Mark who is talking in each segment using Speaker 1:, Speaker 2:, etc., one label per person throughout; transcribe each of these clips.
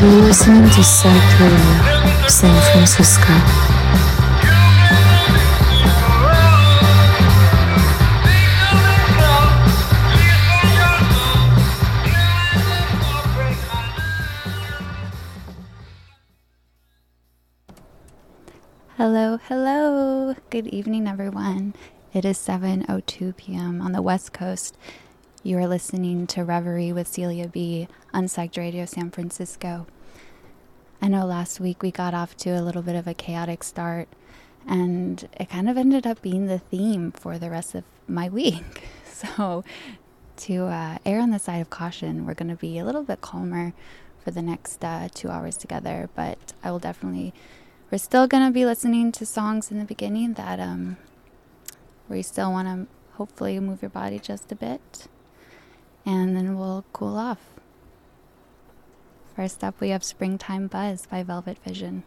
Speaker 1: You're listening to Psyched Radio, San Francisco.
Speaker 2: Hello, hello. Good evening, everyone. It is 7:02 p.m. on the West Coast. You are listening to Reverie with Celia B on Psyched Radio San Francisco. I know last week we got off to a little bit of a chaotic start, and it kind of ended up being the theme for the rest of my week. So, to uh, err on the side of caution, we're going to be a little bit calmer for the next uh, two hours together, but I will definitely, we're still going to be listening to songs in the beginning that um, where you still want to hopefully move your body just a bit, and then we'll cool off. First up, we have Springtime Buzz by Velvet Vision.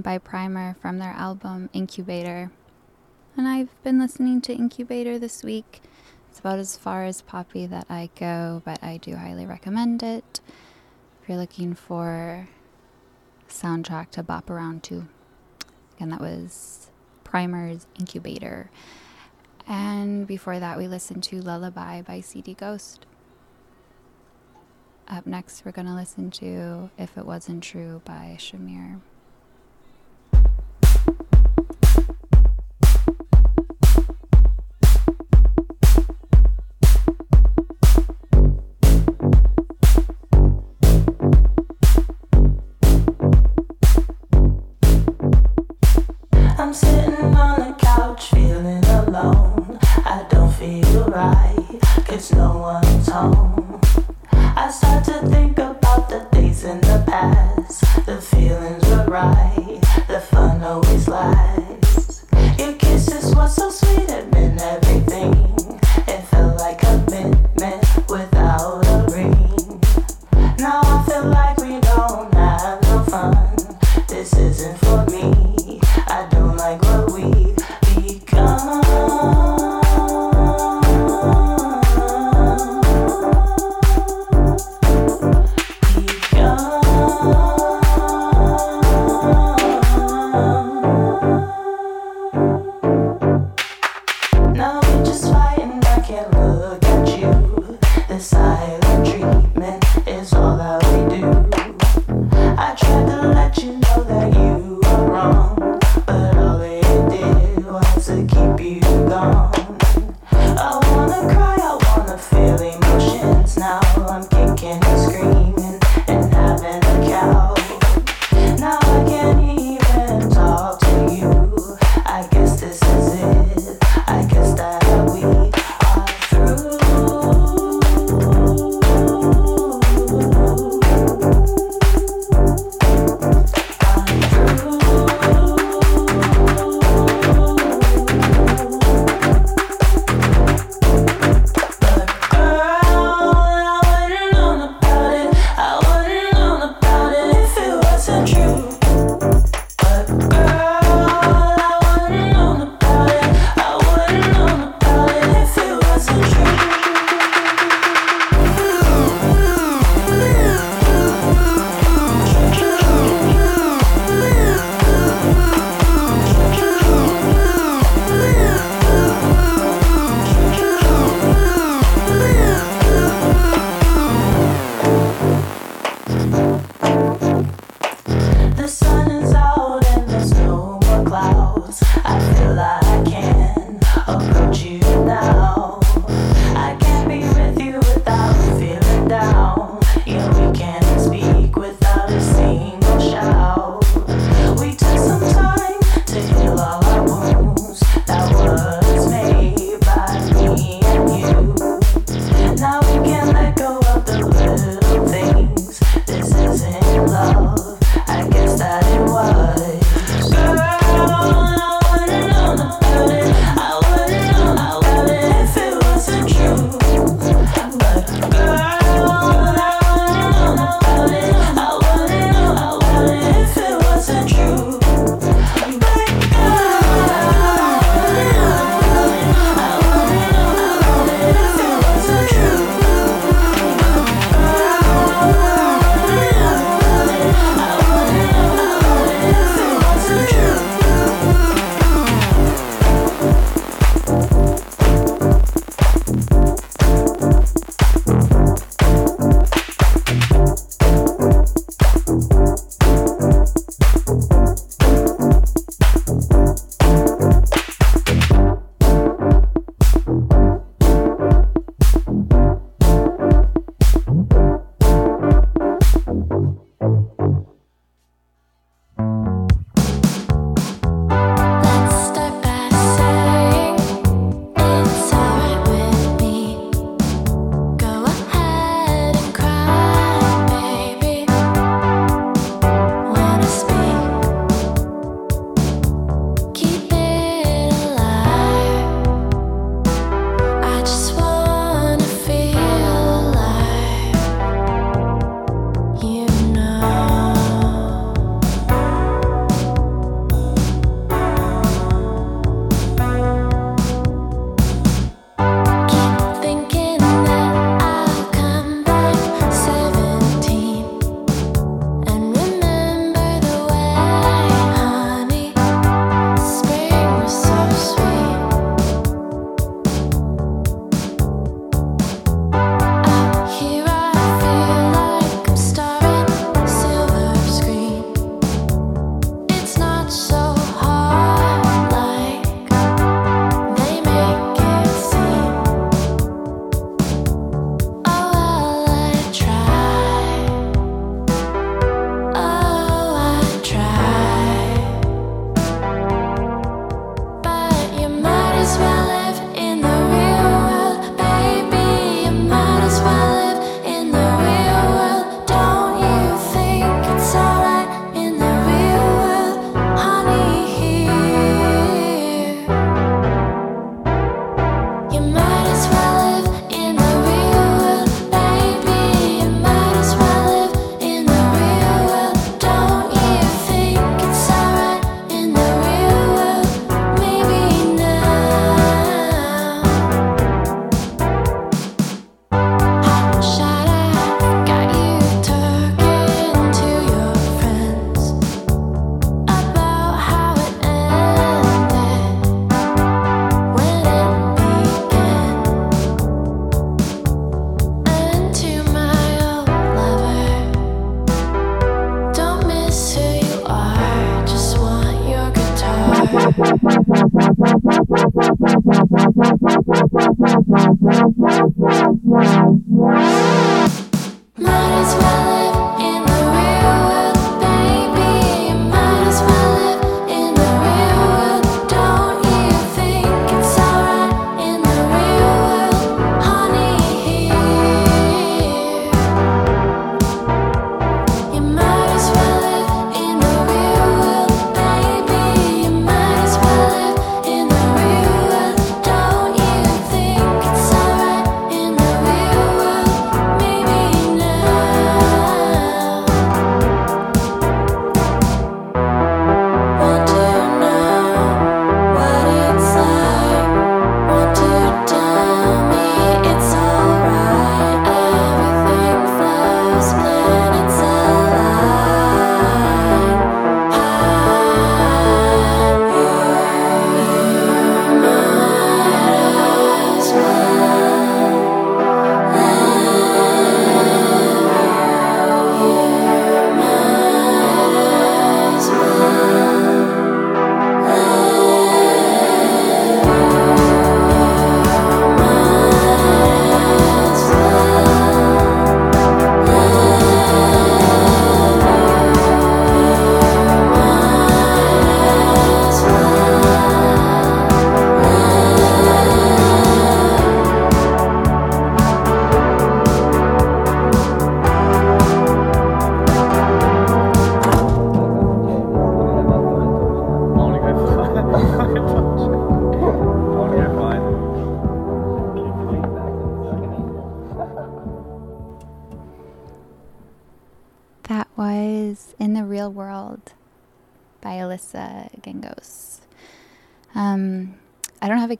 Speaker 2: By Primer from their album Incubator. And I've been listening to Incubator this week. It's about as far as poppy that I go, but I do highly recommend it if you're looking for soundtrack to bop around to. Again, that was Primer's Incubator. And before that, we listened to Lullaby by CD Ghost. Up next, we're going to listen to If It Wasn't True by Shamir.
Speaker 3: I tried to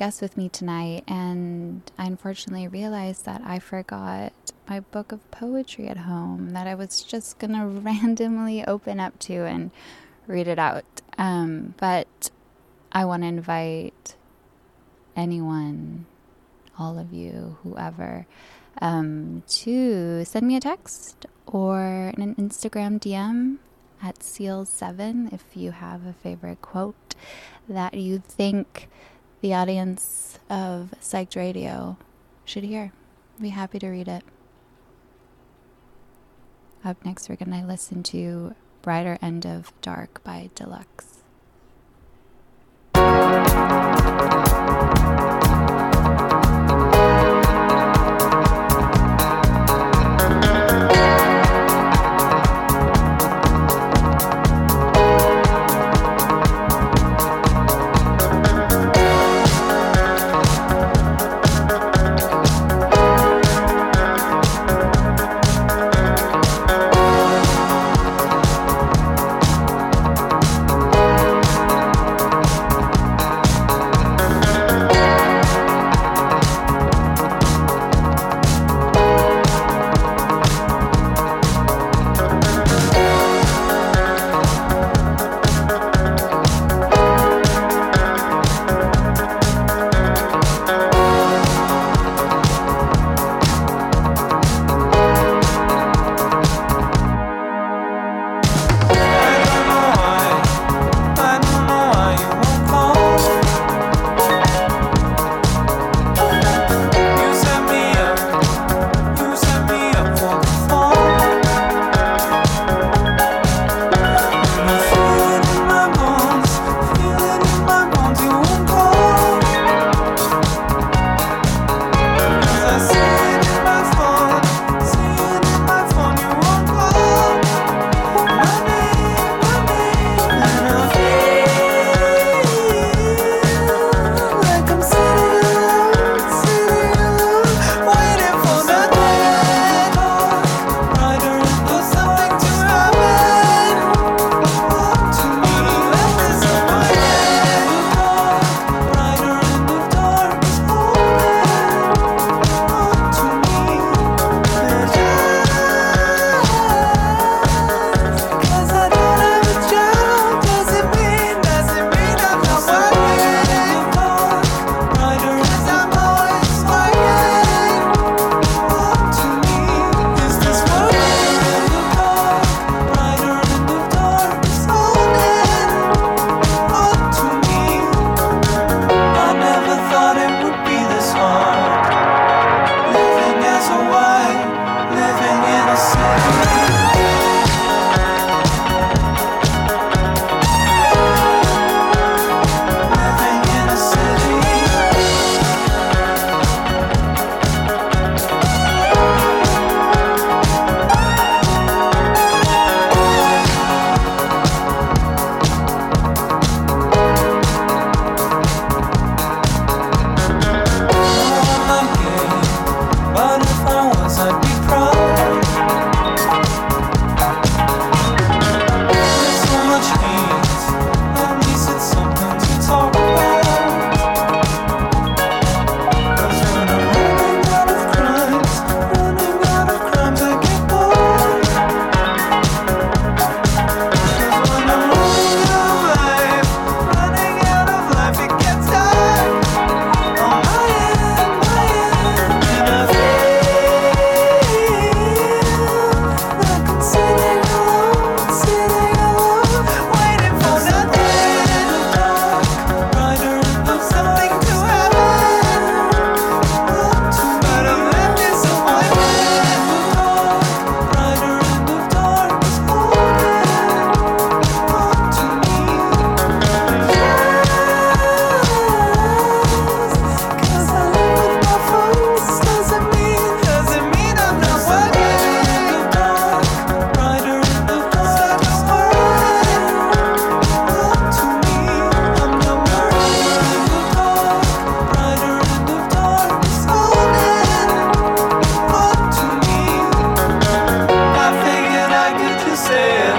Speaker 2: guest with me tonight, and I unfortunately realized that I forgot my book of poetry at home that I was just gonna randomly open up to and read it out. Um, but I want to invite anyone, all of you, whoever, um, to send me a text or an Instagram DM at Seals7 if you have a favorite quote that you think the audience of Psyched Radio should hear. Be happy to read it. Up next, we're going to listen to Brighter End of Dark by Deluxe. ser.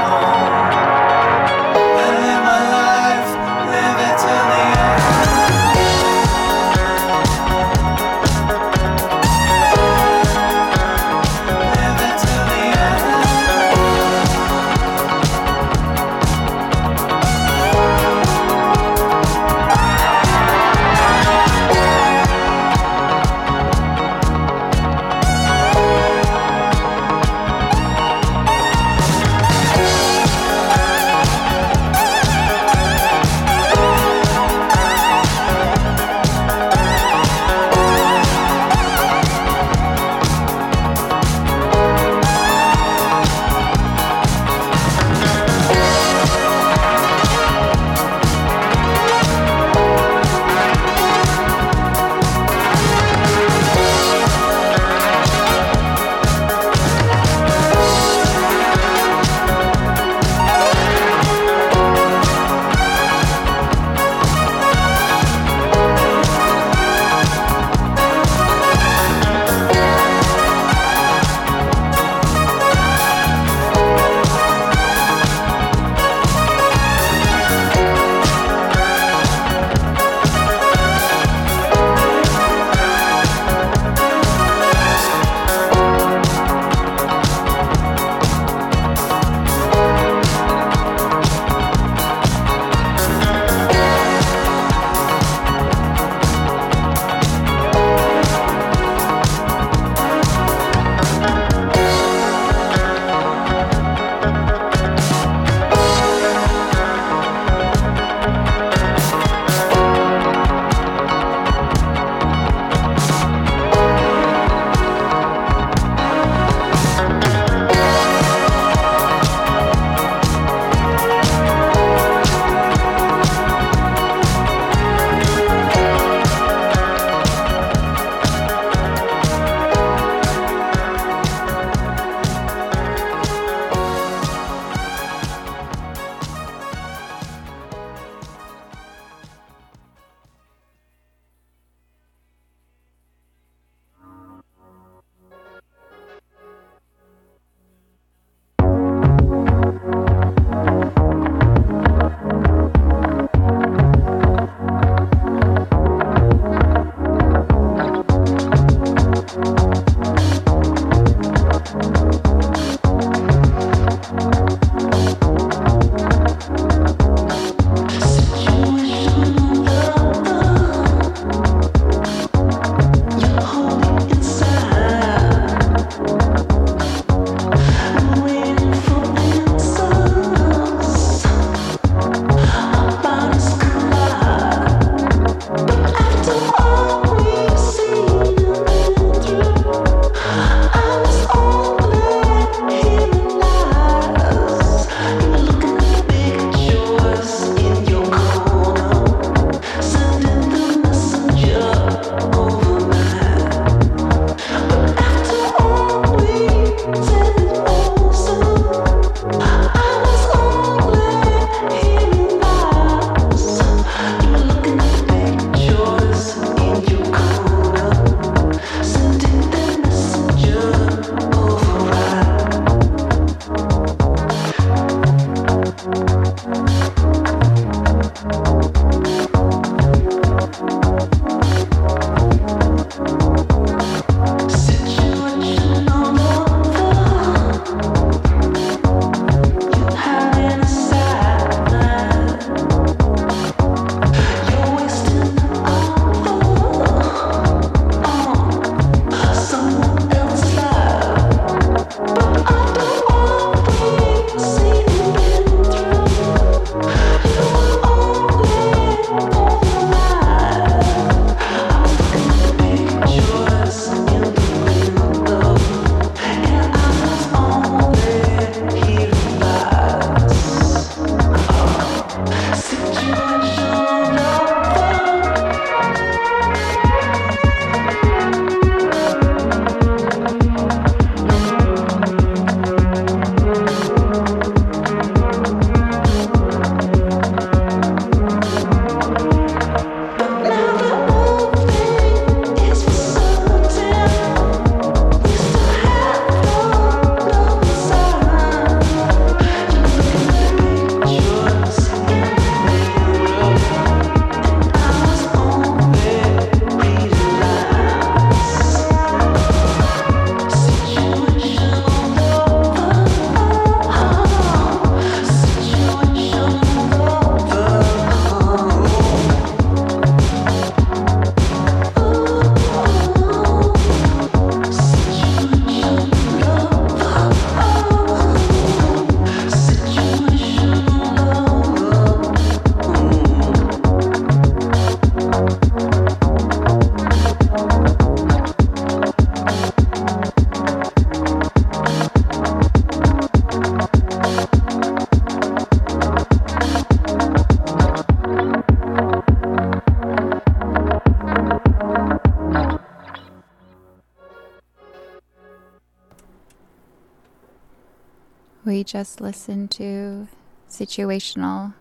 Speaker 2: We just listened to Situational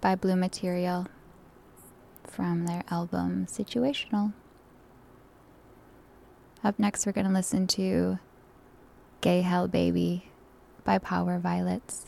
Speaker 2: by Blue Material from their album Situational. Up next, we're going to listen to Gay Hell Baby by Power Violets.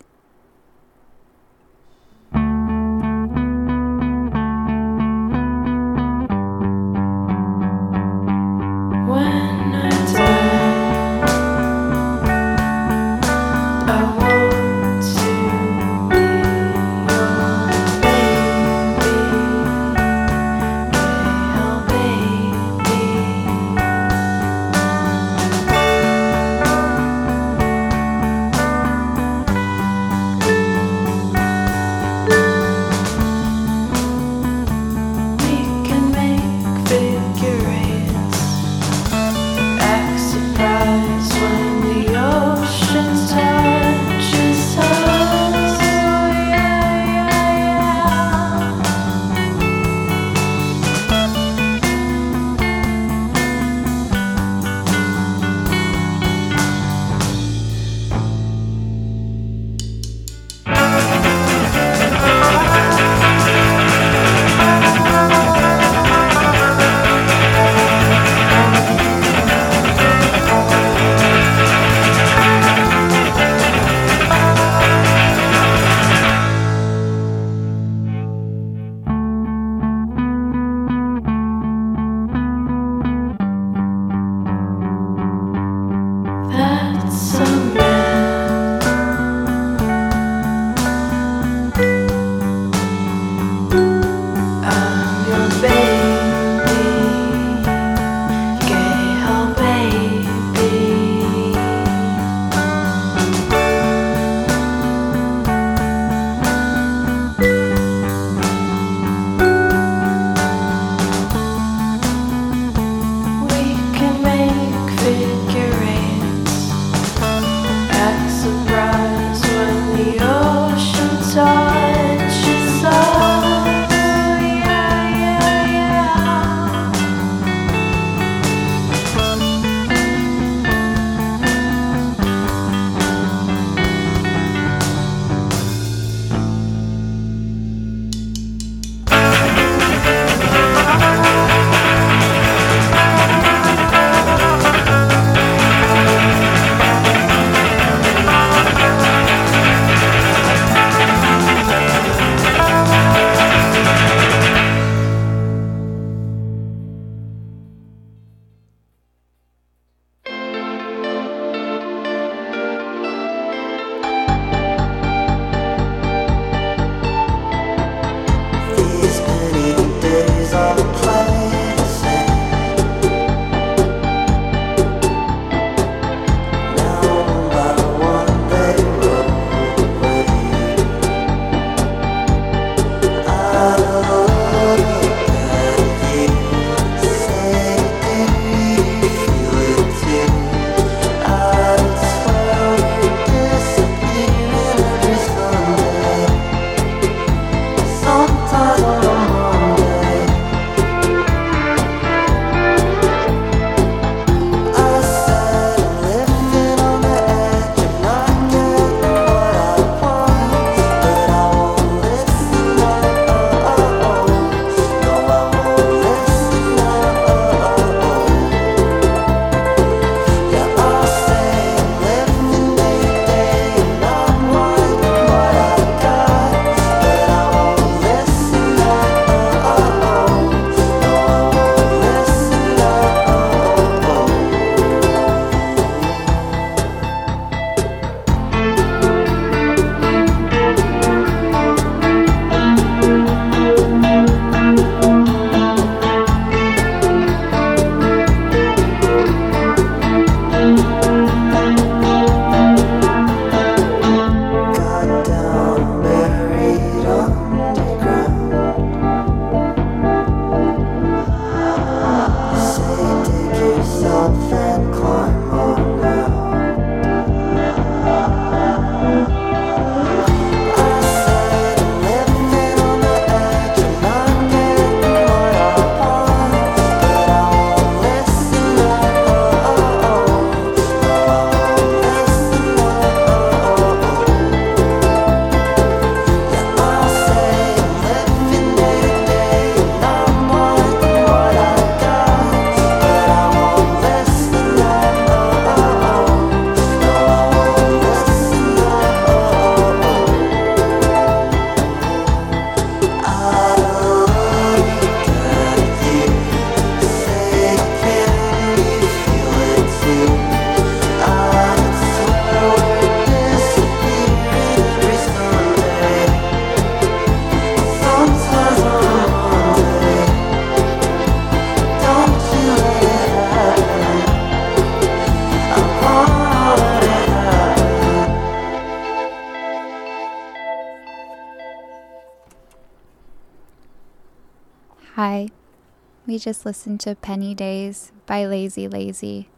Speaker 4: Just listened to Penny Days by Lazy Lazy.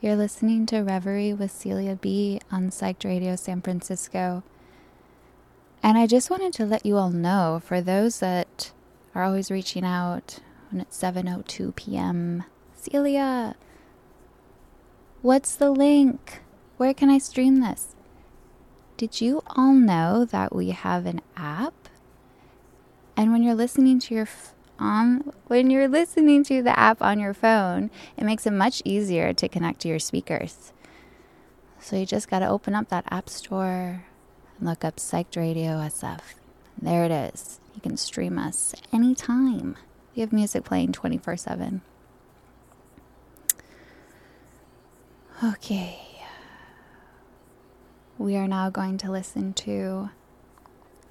Speaker 4: You're listening to Reverie with Celia B on Psyched Radio San Francisco. And I just wanted to let you all know for those that are always reaching out when it's 7:02 p.m. Celia, what's the link? Where can I stream this? Did you all know that we have an app? And when you're listening to your on when you're listening to the app on your phone, it makes it much easier to connect to your speakers. So you just got to open up that app store and look up Psyched Radio SF. There it is. You can stream us anytime. We have music playing 24 7. Okay. We are now going to listen to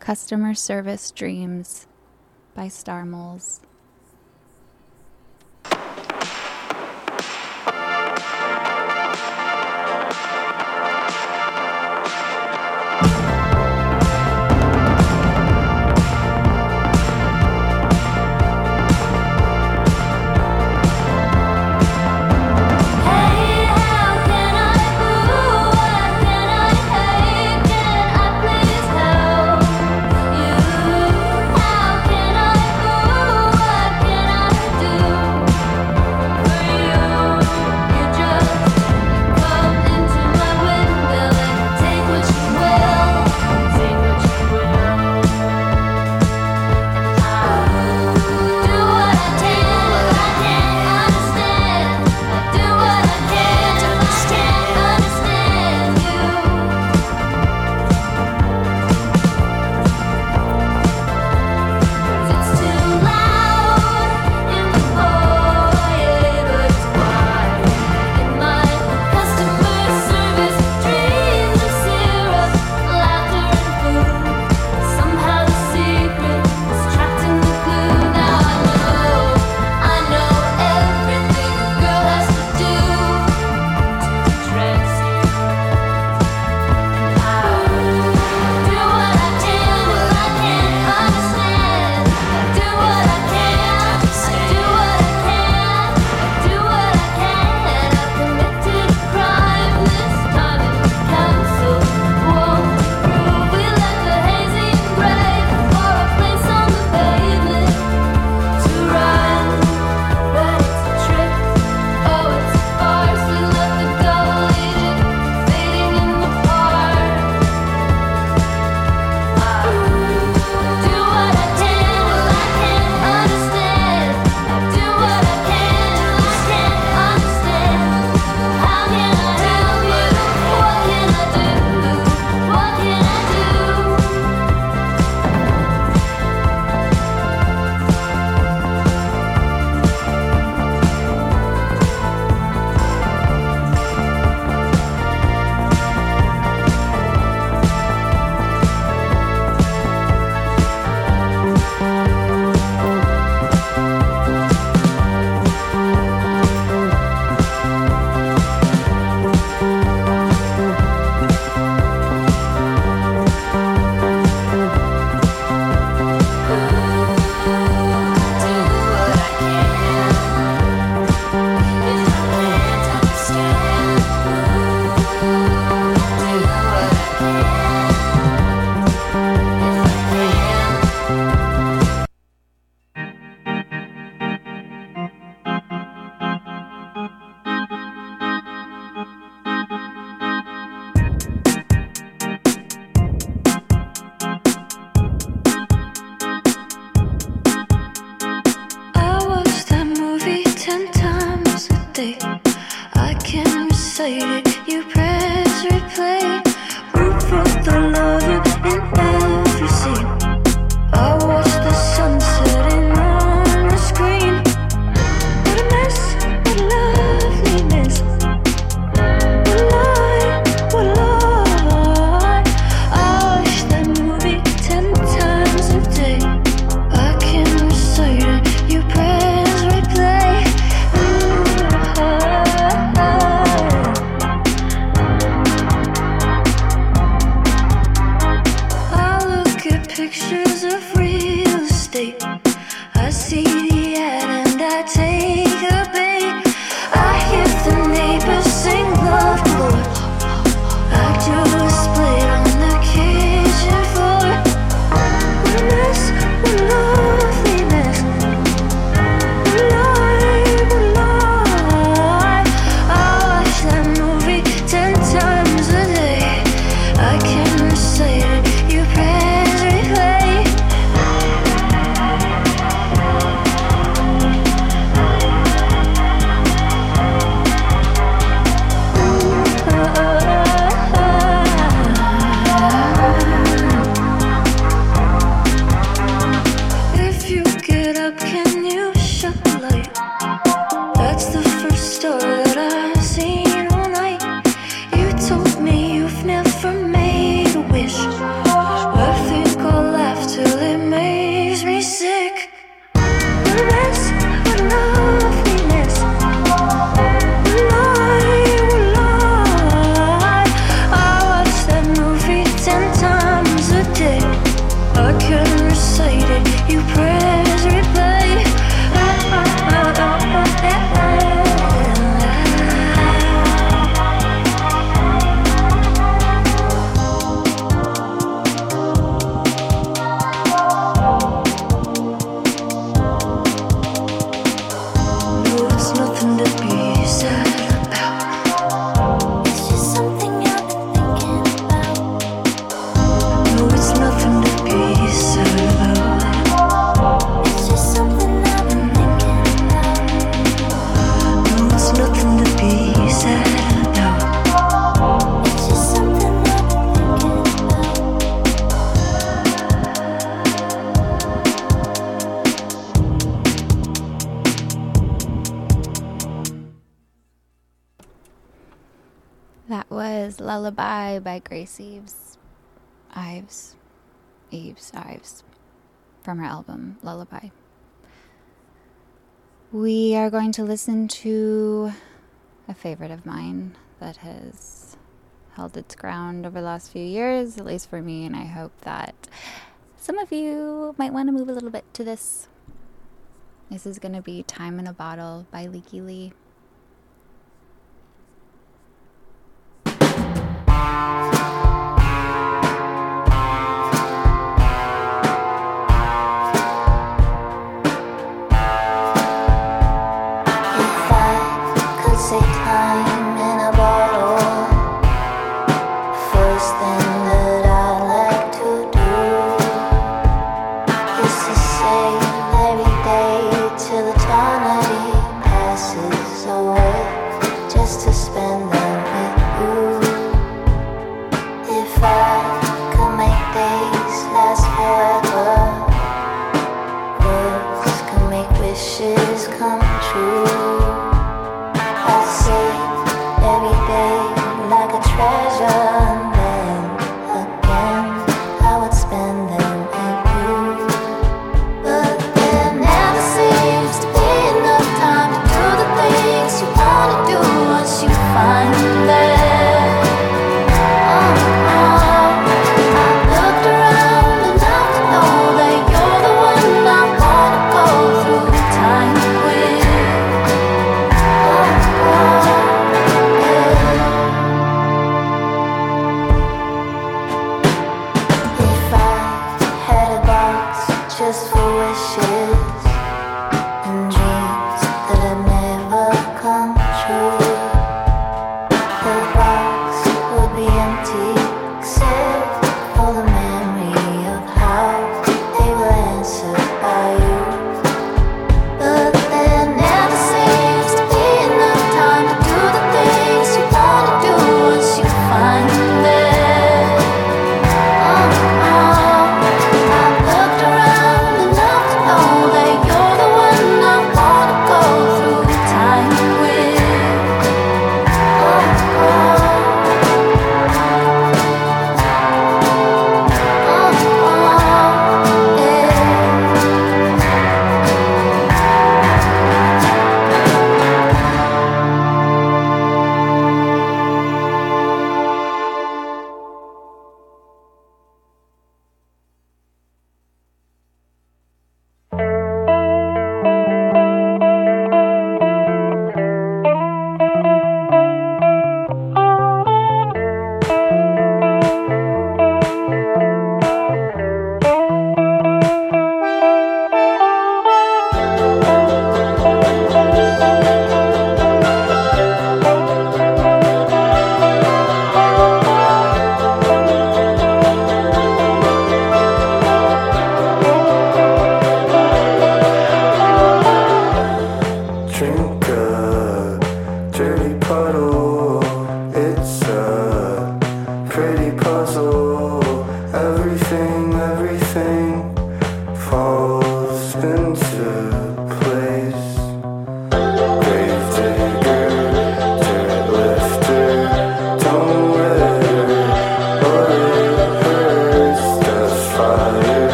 Speaker 4: Customer Service Dreams by Star Moles.
Speaker 5: Grace Eves, Ives, Eves, Ives, from her album Lullaby. We are going to listen to a favorite of mine that has held its ground over the last few years, at least for me, and I hope that some of you might want to move a little bit to this. This is going to be Time in a Bottle by Lykke Li.
Speaker 6: Pretty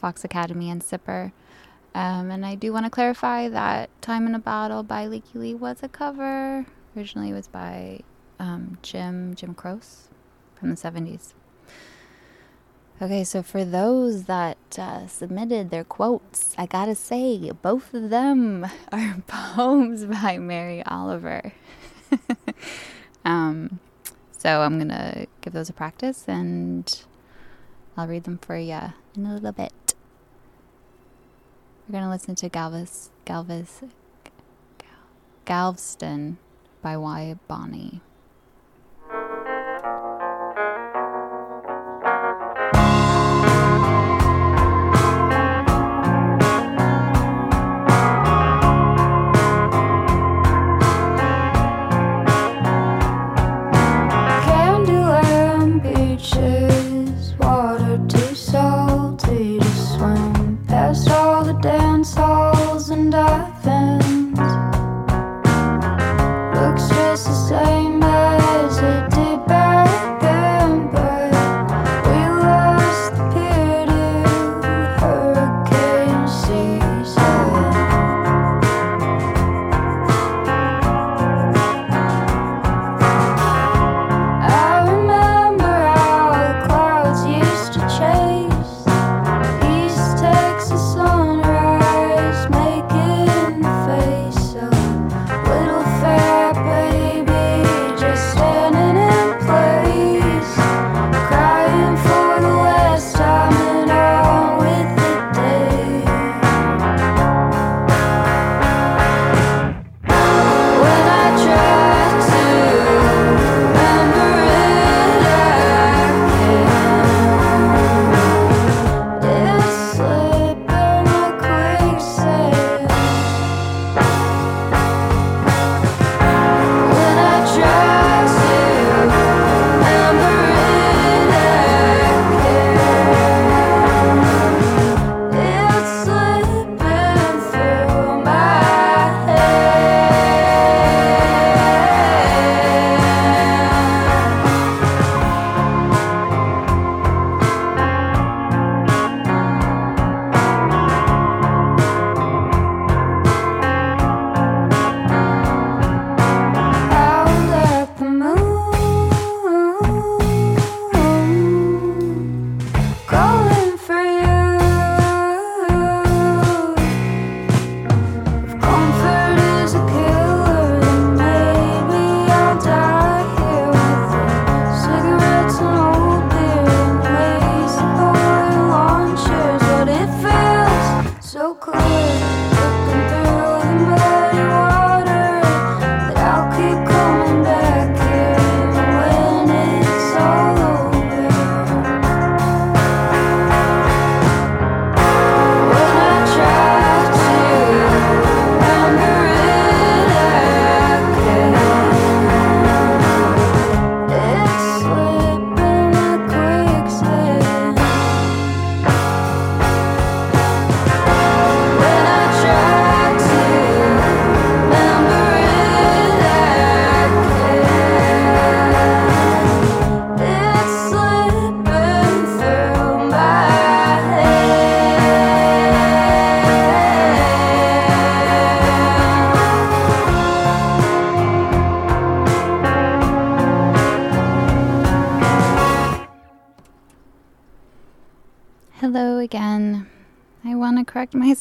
Speaker 6: Fox Academy and Sipper. Um, and I do want to clarify that Time in a Bottle by Lykke Li was a cover. Originally, it was by um, Jim Jim Croce from the 70s. Okay, so for those that uh, submitted their quotes, I gotta say, both of them are poems by Mary Oliver. um, so I'm gonna give those a practice and I'll read them for you in a little bit. Going to Galveston by Wyatt Bonney.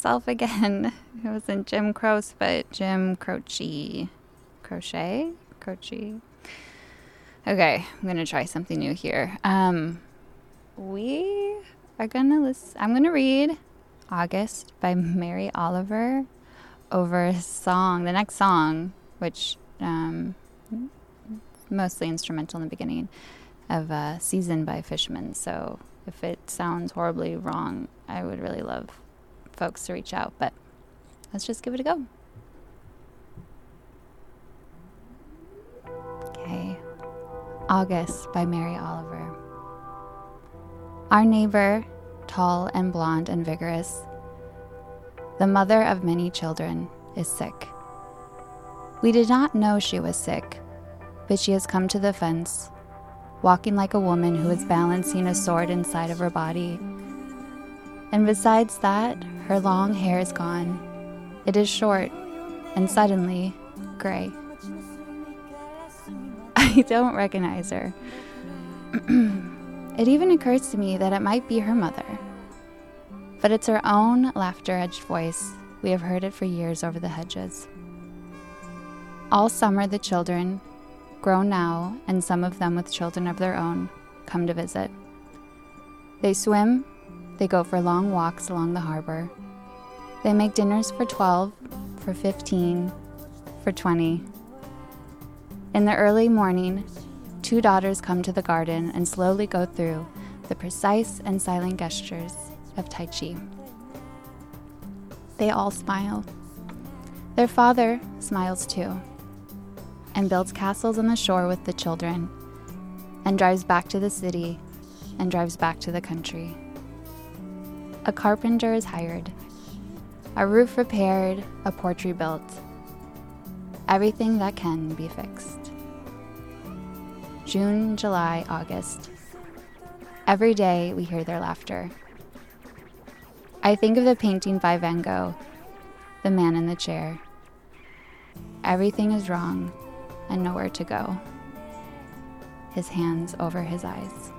Speaker 2: Myself again. It wasn't Jim Croce, but Jim Croce. Crochet? Croce. Okay, I'm gonna try something new here. Um, we are gonna listen. I'm gonna read August by Mary Oliver over a song, the next song, which um, mostly instrumental in the beginning of uh, Season by Fishman. So if it sounds horribly wrong, I would really love folks to reach out, but let's just give it a go. Okay. August by Mary Oliver. Our neighbor, tall and blonde and vigorous, the mother of many children, is sick. We did not know she was sick, but she has come to the fence, walking like a woman who is balancing a sword inside of her body. And besides that, her long hair is gone. It is short and suddenly gray. I don't recognize her. it even occurs to me that it might be her mother. But it's her own laughter edged voice. We have heard it for years over the hedges. All summer, the children, grown now, and some of them with children of their own, come to visit. They swim, they go for long walks along the harbor, they make dinners for 12, for 15, for 20. In the early morning, two daughters come to the garden and slowly go through the precise and silent gestures of Tai Chi. They all smile. Their father smiles too and builds castles on the shore with the children and drives back to the city and drives back to the country. A carpenter is hired a roof repaired, a porch rebuilt. Everything that can be fixed. June, July, August. Every day we hear their laughter. I think of the painting by Van Gogh, The Man in the Chair. Everything is wrong and nowhere to go. His hands over his eyes.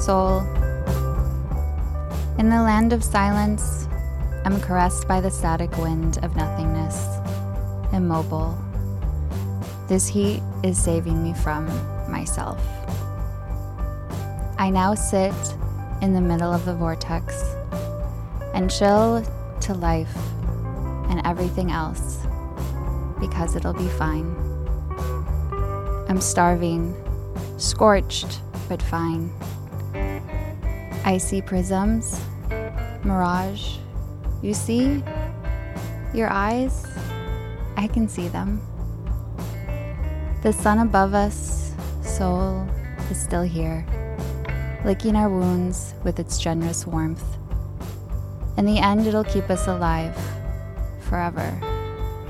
Speaker 2: Soul. In the land of silence, I'm caressed by the static wind of nothingness, immobile. This heat is saving me from myself. I now sit in the middle of the vortex and chill to life and everything else because it'll be fine. I'm starving, scorched, but fine. Icy prisms, mirage. You see? Your eyes? I can see them. The sun above us, soul, is still here, licking our wounds with its generous warmth. In the end, it'll keep us alive forever.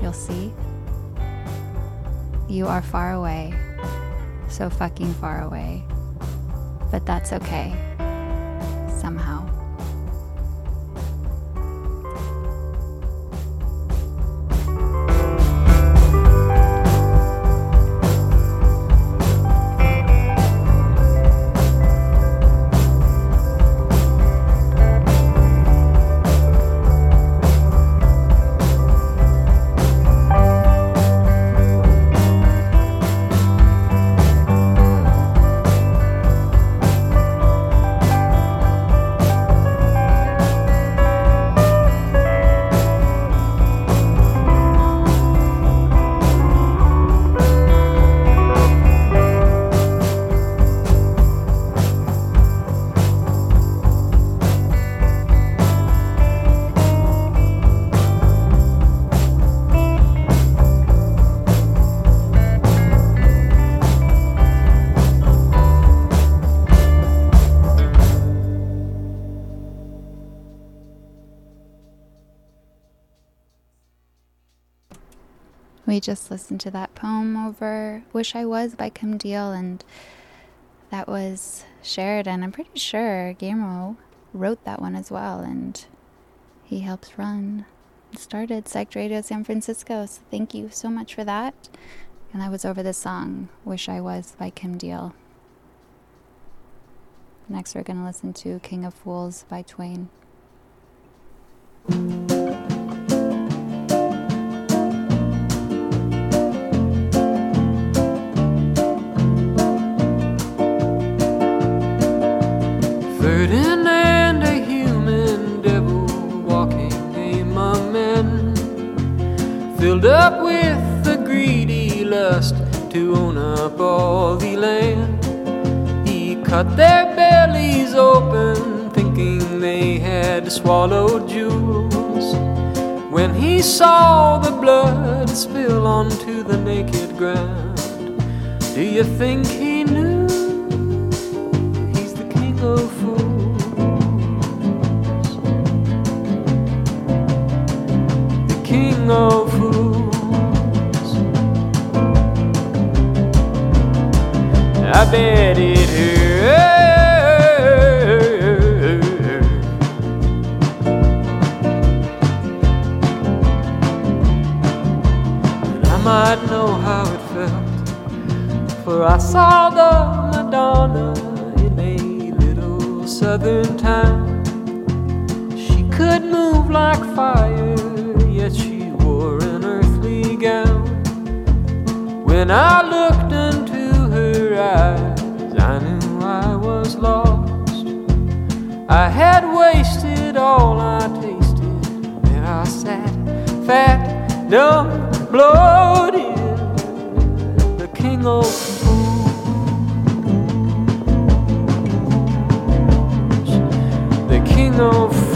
Speaker 2: You'll see? You are far away, so fucking far away. But that's okay, somehow. Just listened to that poem over Wish I Was by Kim Deal, and that was shared. And I'm pretty sure Guillermo wrote that one as well, and he helped run started Psyched Radio San Francisco. So thank you so much for that. And I was over the song Wish I Was by Kim Deal. Next, we're going to listen to King of Fools by Twain.
Speaker 7: Filled up with the greedy lust to own up all the land. He cut their bellies open, thinking they had swallowed jewels. When he saw the blood spill onto the naked ground, do you think he knew he's the king of fools? The king of I bet it hurt. I might know how it felt, for I saw the Madonna in a little southern town. She could move like fire, yet she wore an earthly gown. When I I had wasted all I tasted. There I sat, fat, dumb, bloated, the king of fools, the king of fools.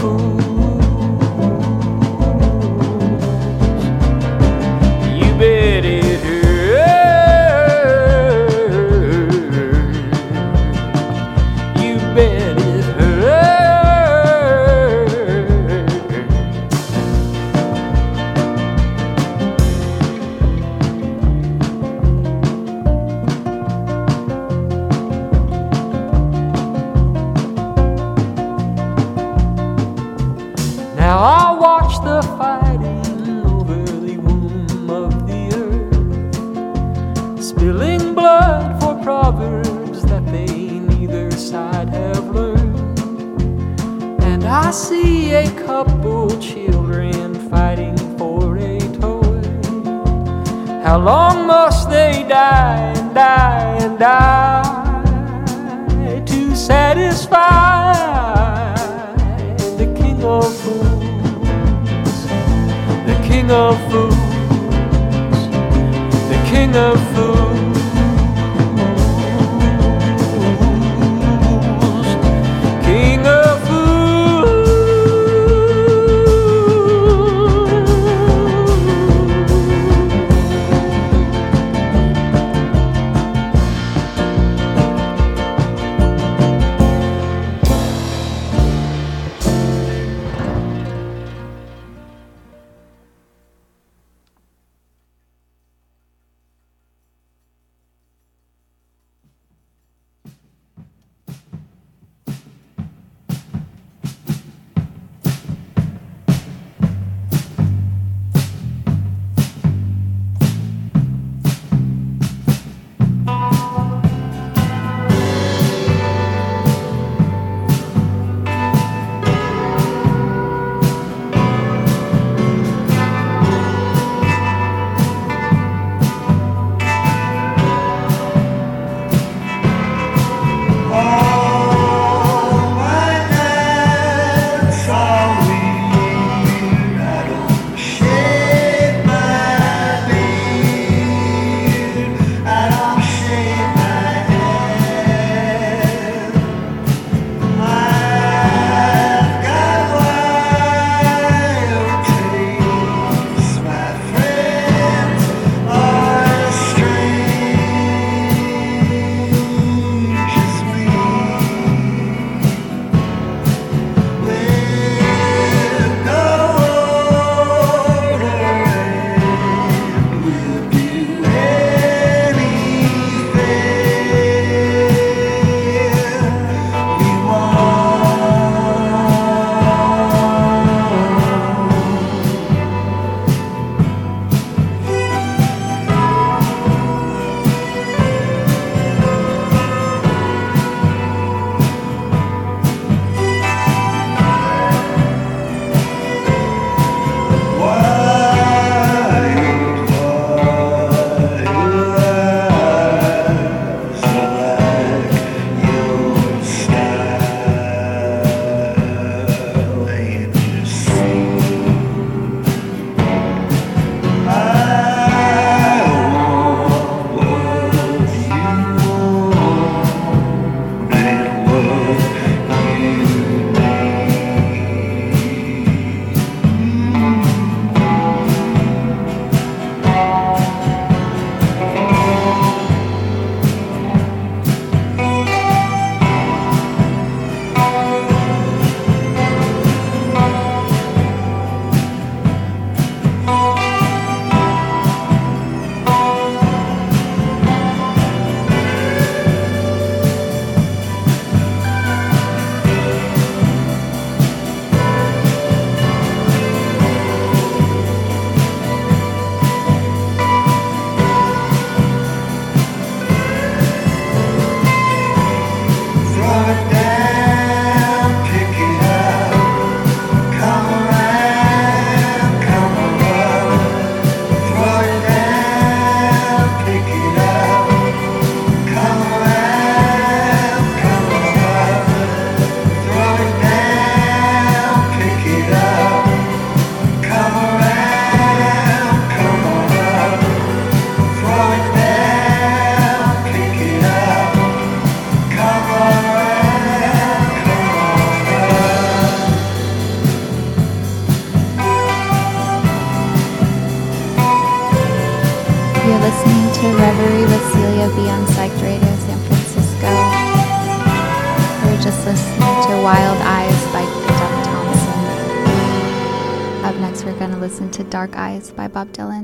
Speaker 2: Dark Eyes by Bob Dylan.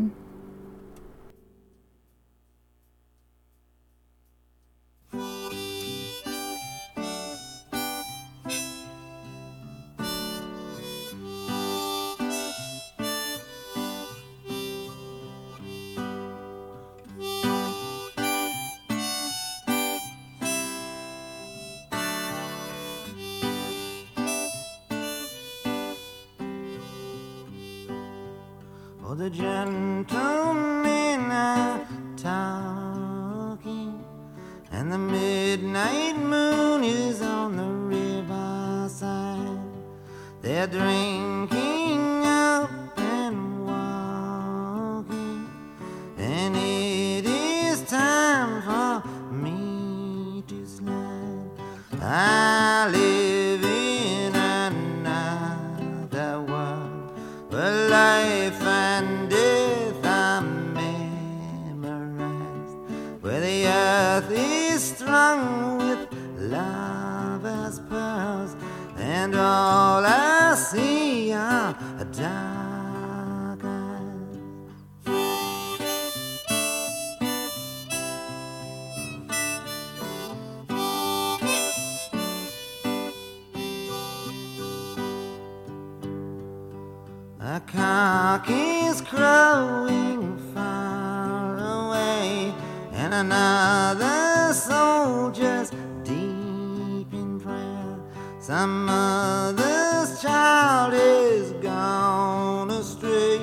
Speaker 8: Some mother's child is gone astray.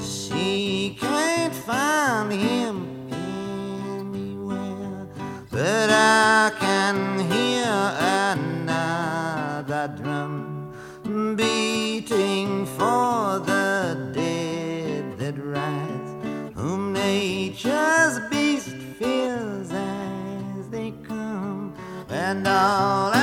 Speaker 8: She can't find him anywhere, but I can hear another drum beating for the dead that rise, whom nature's beast fears as they come, and all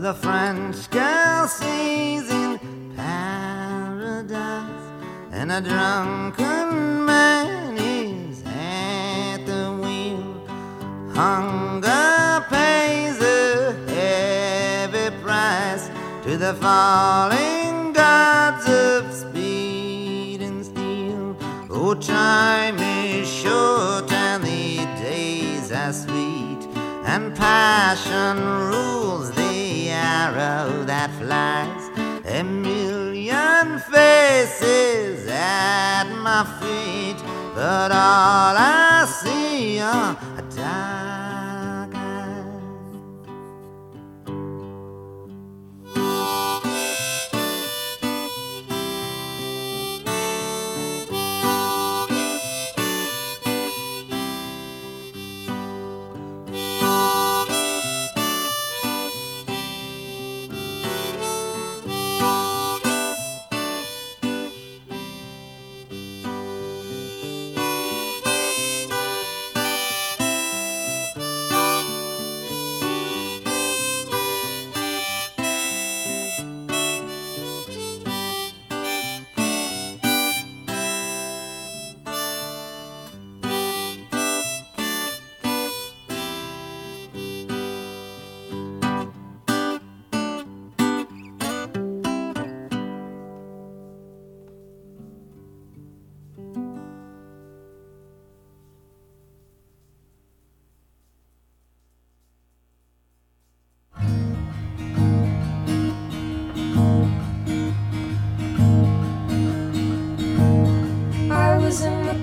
Speaker 8: The French girl sees in paradise, and a drunken man is at the wheel. Hunger pays a heavy price to the falling gods of speed and steel. Oh, time is short and the days are sweet, and passion rules arrow that flies. A million faces at my feet, but all I see are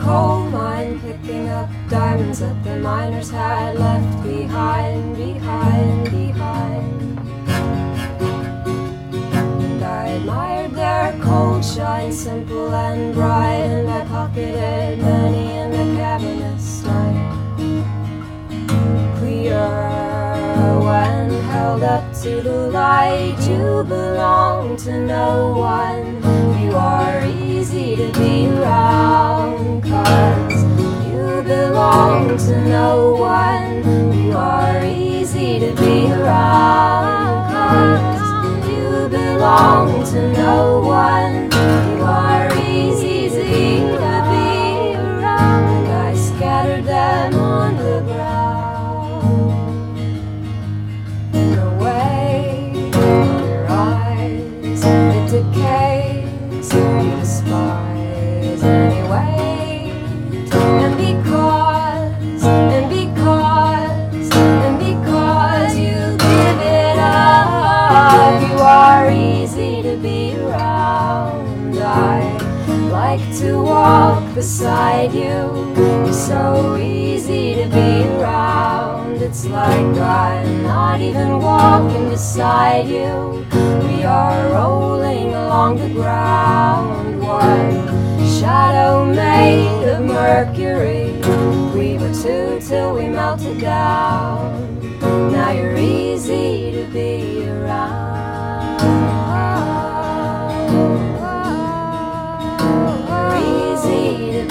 Speaker 9: coal mine, picking up diamonds that the miners had left behind, behind, behind. And I admired their cold shine, simple and bright, and I pocketed money in the cabinet night. Clear when held up to the light, you belong to no one. You are easy to be around, cause you belong to no one. You are easy to be around, cause you belong to no one. To walk beside you. You're so easy to be around. It's like I'm not even walking beside you. We are rolling along the ground. One shadow made of mercury. We were two till we melted down. Now you're easy to be around.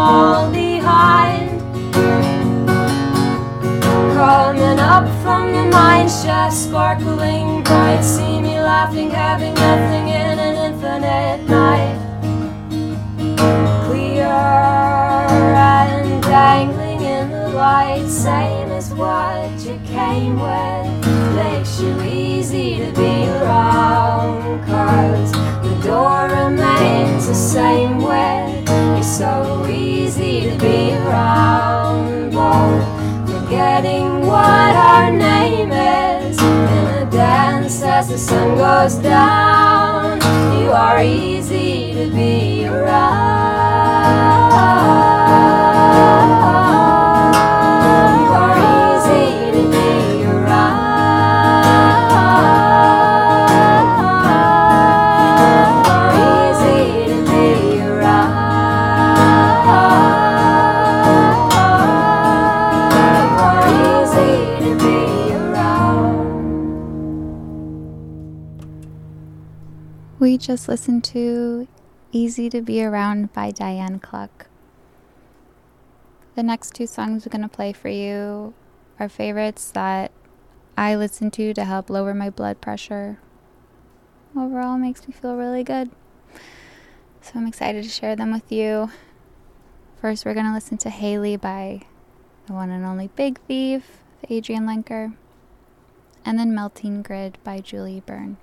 Speaker 9: all behind. Coming up from the mine shaft, sparkling bright, see me laughing, having nothing in an infinite night. Clear and dangling in the light, same as what came with. Makes you easy to be around, cause the door remains the same way. You're so easy to be around, both forgetting what our name is. In a dance as the sun goes down, you are easy to be around.
Speaker 2: Just listened to Easy to Be Around by Diane Cluck. The next two songs we're going to play for you are favorites that I listen to to help lower my blood pressure. Overall, makes me feel really good. So I'm excited to share them with you. First, we're going to listen to Haley by the one and only Big Thief, Adrianne Lenker, and then Melting Grid by Julie Byrne.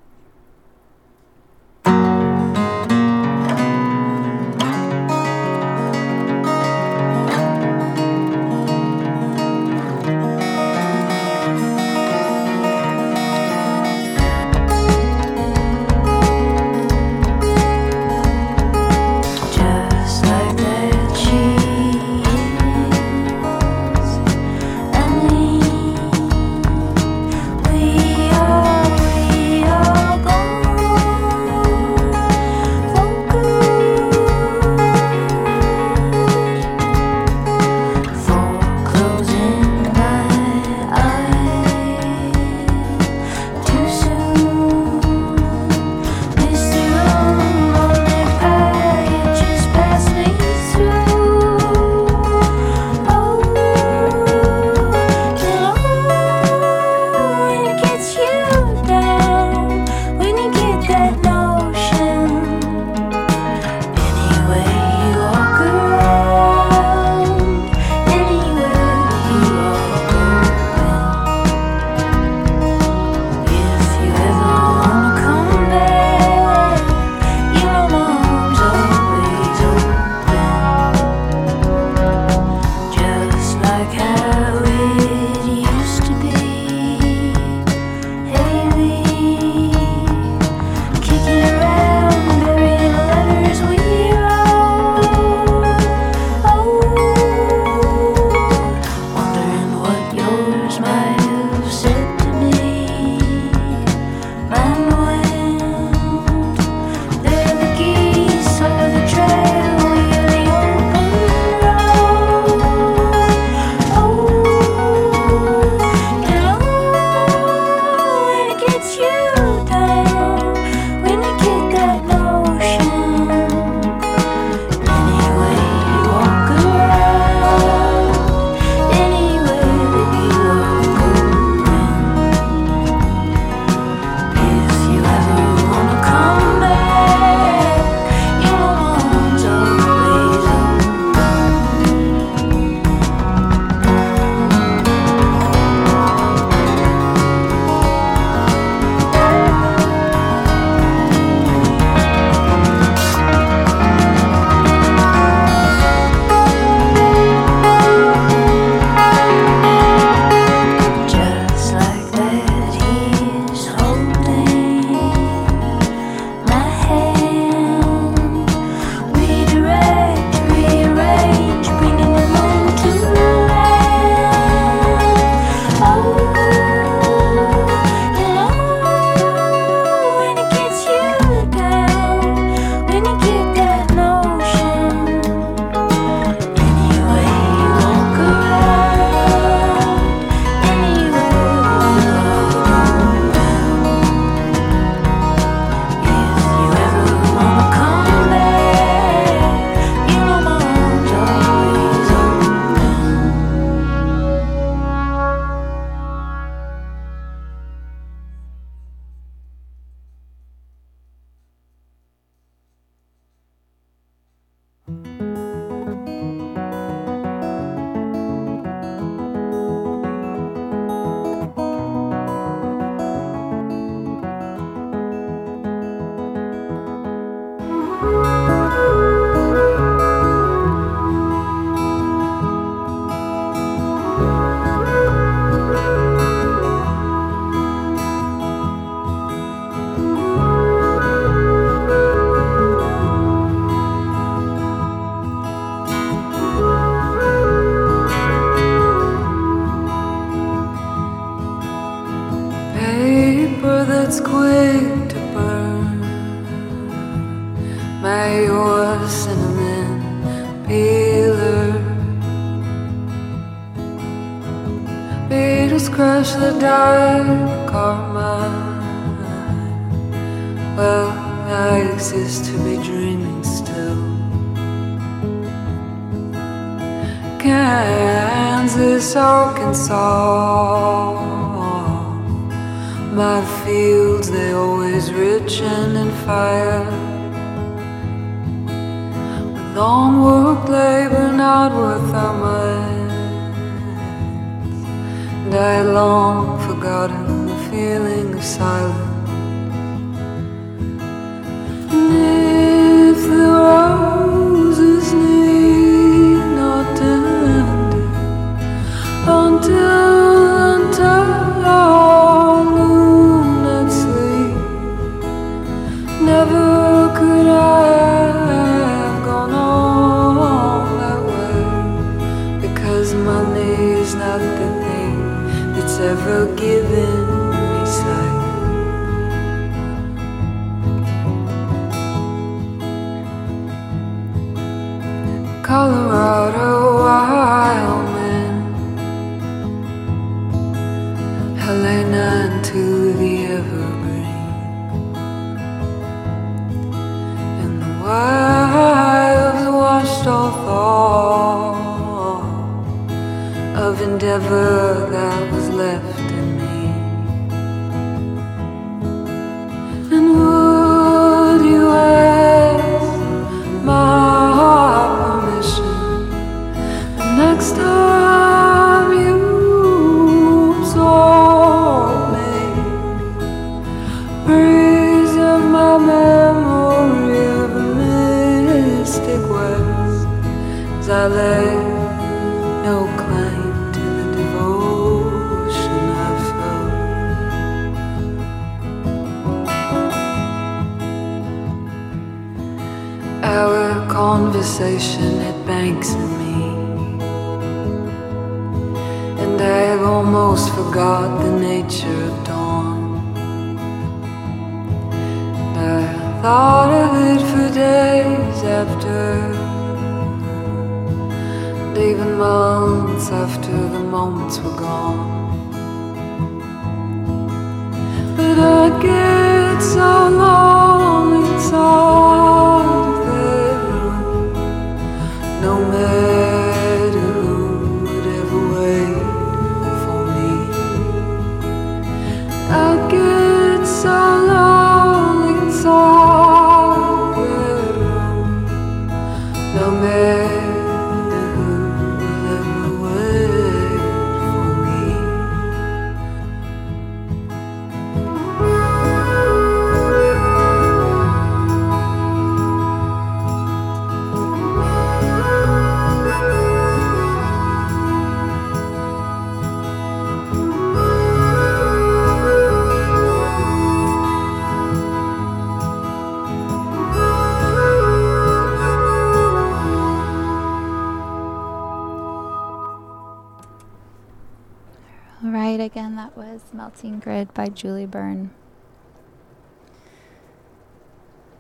Speaker 2: By Julie Byrne.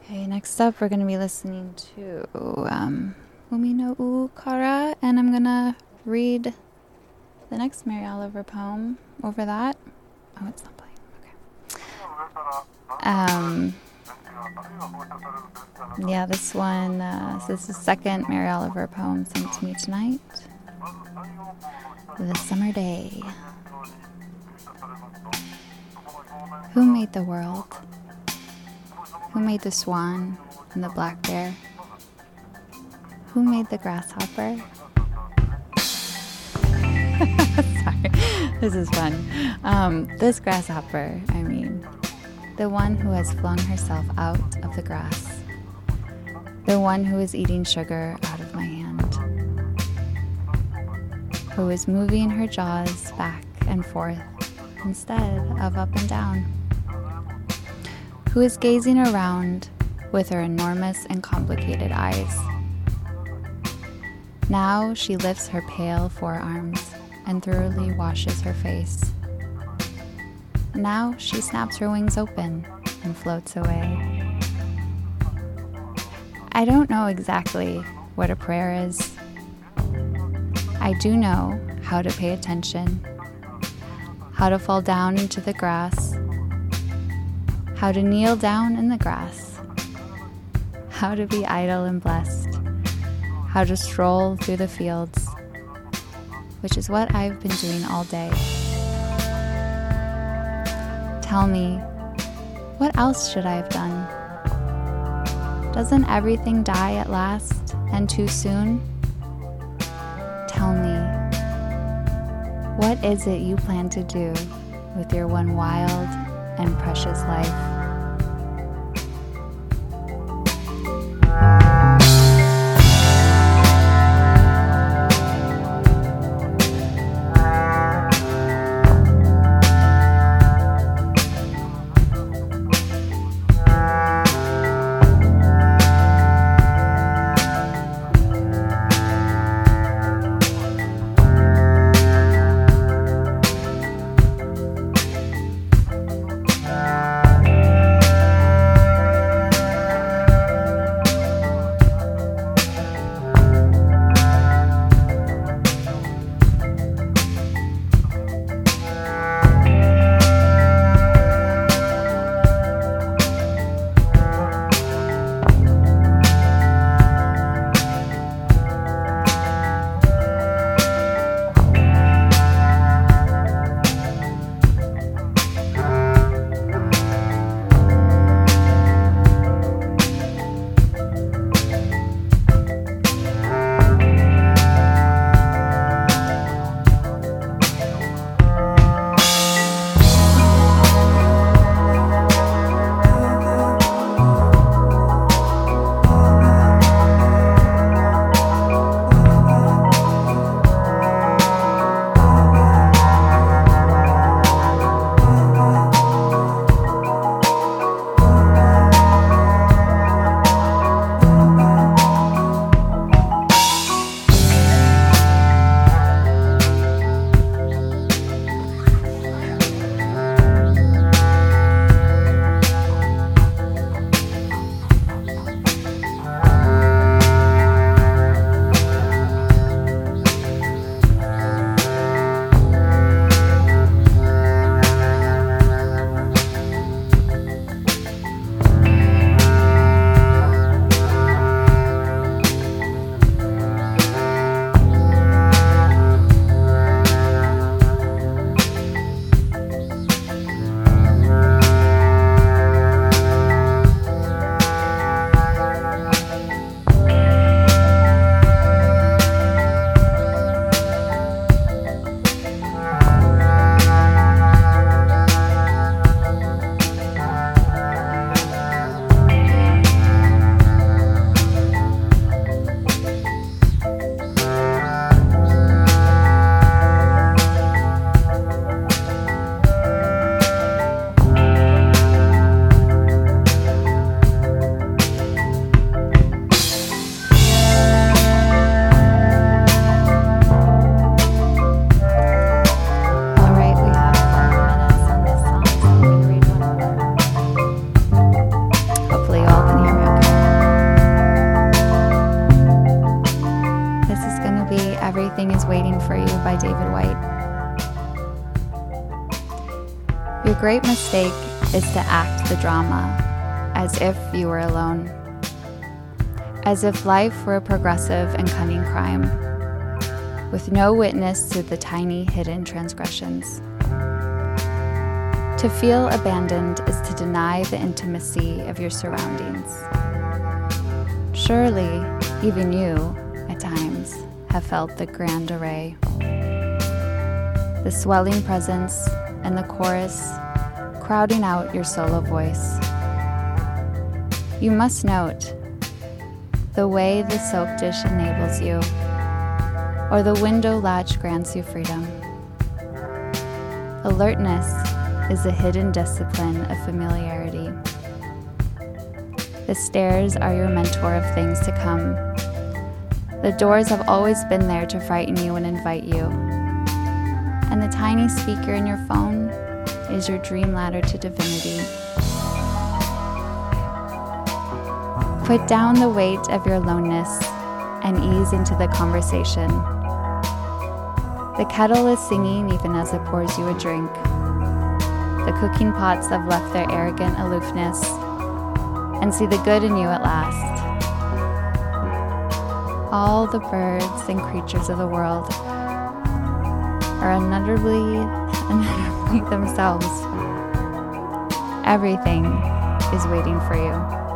Speaker 2: Okay, next up, we're going to be listening to um, Umi no Ukara, and I'm going to read the next Mary Oliver poem over that. Oh, it's not playing. Okay. Um, yeah, this one, uh, so this is the second Mary Oliver poem sent to me tonight. The Summer Day. Who made the world? Who made the swan and the black bear? Who made the grasshopper? Sorry, this is fun. Um, this grasshopper, I mean, the one who has flung herself out of the grass, the one who is eating sugar out of my hand, who is moving her jaws back and forth instead of up and down, who is gazing around with her enormous and complicated eyes. Now she lifts her pale forearms and thoroughly washes her face. Now she snaps her wings open and floats away. I don't know exactly what a prayer is. I do know how to pay attention, how to fall down into the grass, how to kneel down in the grass, how to be idle and blessed, how to stroll through the fields, which is what I've been doing all day. Tell me, what else should I have done? Doesn't everything die at last and too soon? Tell me, what is it you plan to do with your one wild and precious life? Mistake is to act the drama as if you were alone, as if life were a progressive and cunning crime with no witness to the tiny hidden transgressions. To feel abandoned is to deny the intimacy of your surroundings. Surely, even you, at times, have felt the grand array. The swelling presence and the chorus crowding out your solo voice. You must note the way the soap dish enables you or the window latch grants you freedom. Alertness is a hidden discipline of familiarity. The stairs are your mentor of things to come. The doors have always been there to frighten you and invite you. And the tiny speaker in your phone is your dream ladder to divinity. Put down the weight of your aloneness and ease into the conversation. The kettle is singing even as it pours you a drink. The cooking pots have left their arrogant aloofness and see the good in you at last. All the birds and creatures of the world are unutterably, unutterably themselves. Everything is waiting for you.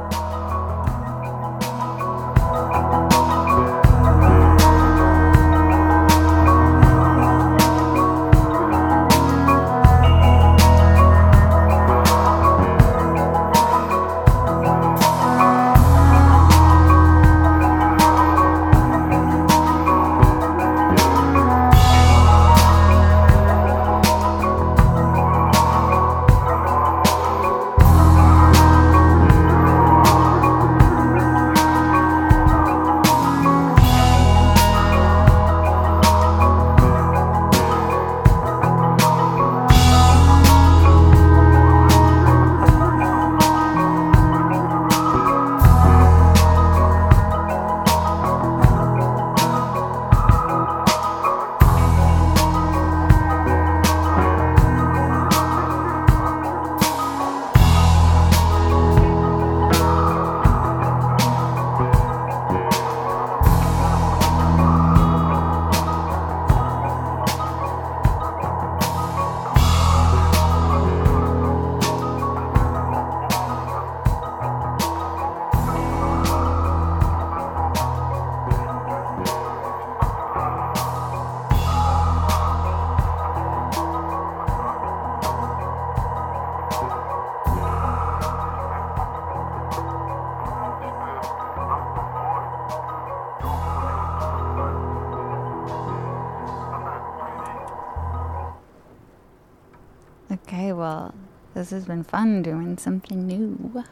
Speaker 2: This has been fun doing something new.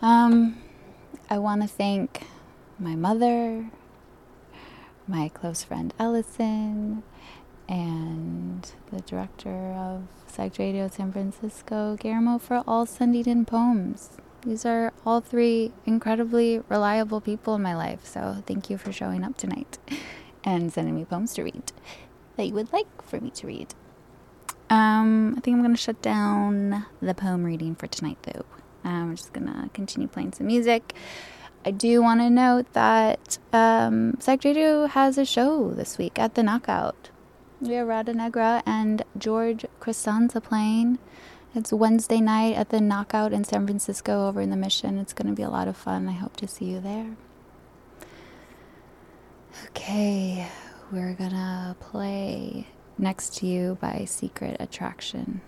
Speaker 2: Um, I want to thank my mother, my close friend Ellison, and the director of Psych Radio San Francisco, Guillermo, for all sending in poems. These are all three incredibly reliable people in my life, so thank you for showing up tonight and sending me poems to read that you would like for me to read. Um, I think I'm going to shut down the poem reading for tonight, though. I'm just going to continue playing some music. I do want to note that um, Psych Radio has a show this week at the Knockout. We have Rata Negra and George Costanza playing. It's Wednesday night at the Knockout in San Francisco over in the Mission. It's going to be a lot of fun. I hope to see you there. Okay, we're going to play Next to You by Secret Attraction.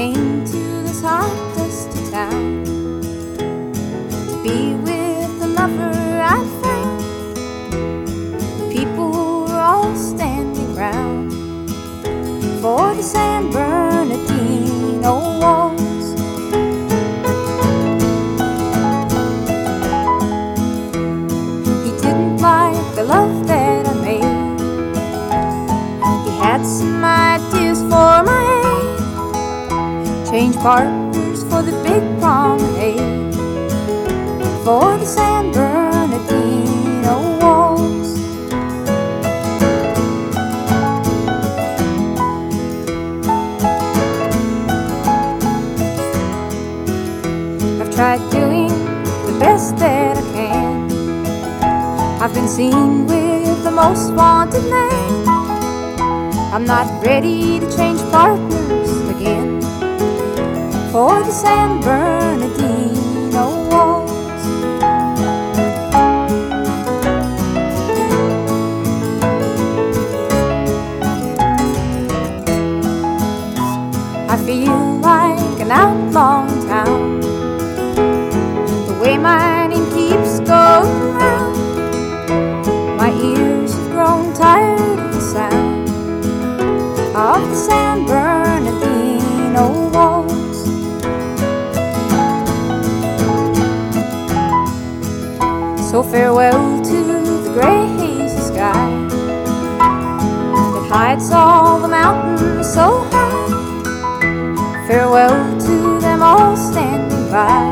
Speaker 10: came to this hot, dusty town. partners for the big promenade, for the San Bernardino Waltz. I've tried doing the best that I can. I've been seen with the most wanted name. I'm not ready to change partners for December. Farewell to the grey hazy sky that hides all the mountains so high. Farewell to them all standing by.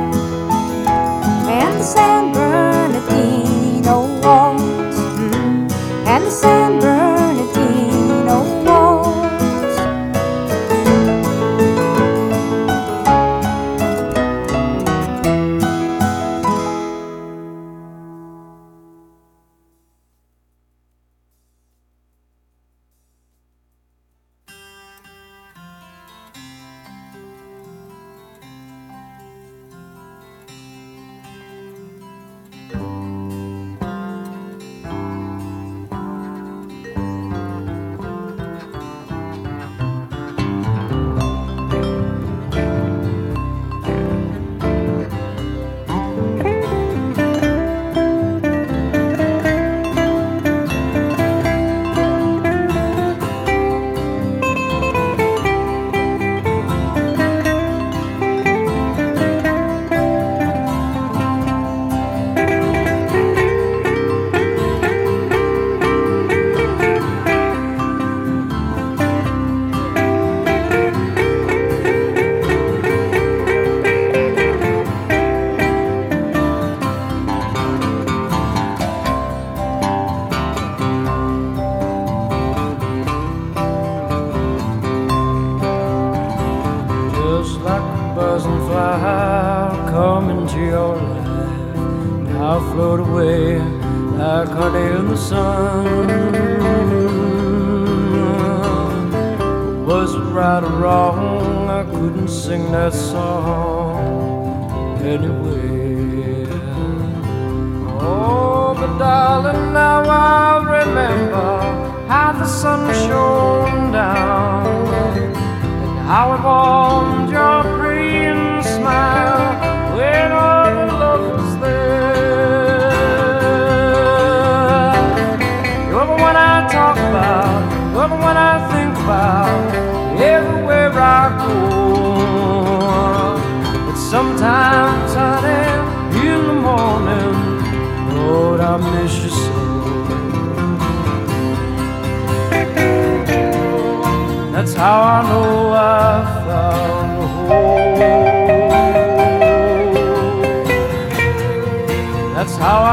Speaker 7: Powerball.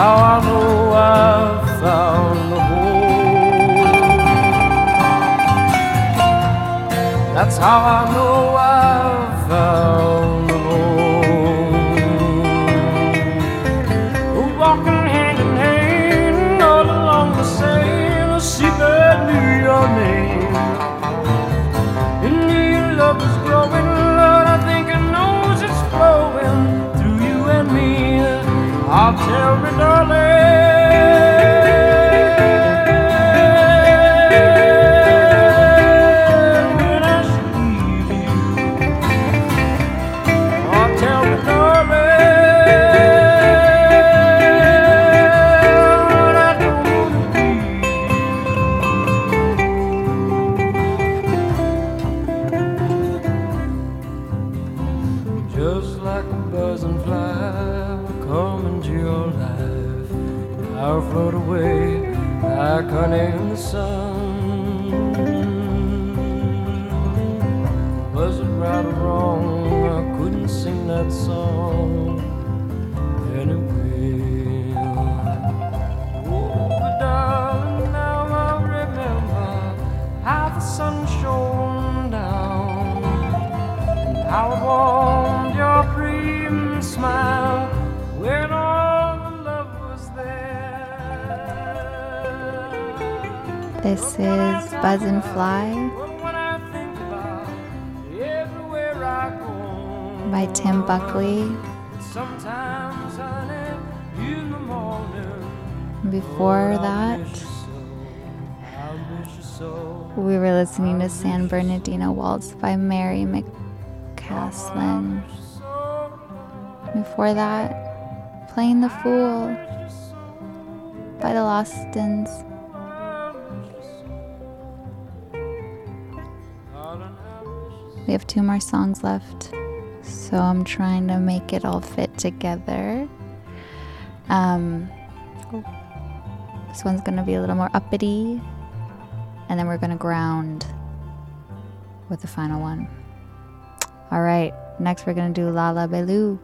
Speaker 7: how I know I've found the home. That's how I know I've tell
Speaker 2: is Buzzin' Fly by Tim Buckley. Before that, we were listening to San Bernardino Waltz by Mary McCaslin. Before that, Playing the Fool by the Lostons. We have two more songs left, so I'm trying to make it all fit together. Um, this one's gonna be a little more uppity, and then we're gonna ground with the final one. All right, next we're gonna do La La Belou.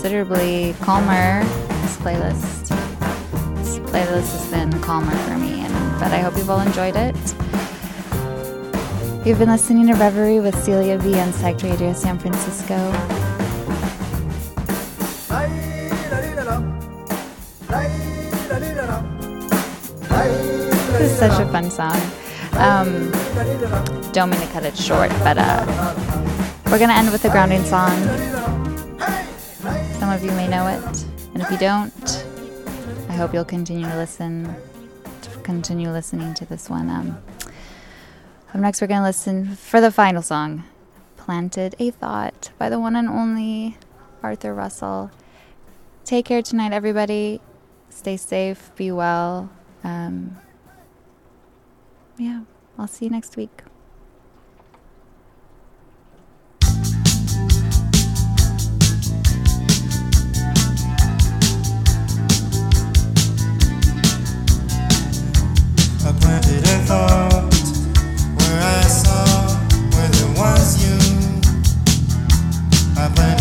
Speaker 2: Considerably calmer. This playlist, this playlist has been calmer for me, and but I hope you've all enjoyed it. You've been listening to Reverie with Celia B on Psych Radio San Francisco. This is such a fun song. Um, don't mean to cut it short, but uh, we're gonna end with a grounding song. Know it, and if you don't, I hope you'll continue to listen, to continue listening to this one. Um, up next, we're gonna listen for the final song, "Planted a Thought" by the one and only Arthur Russell. Take care tonight, everybody. Stay safe, be well. Um, yeah, I'll see you next week.
Speaker 11: I planted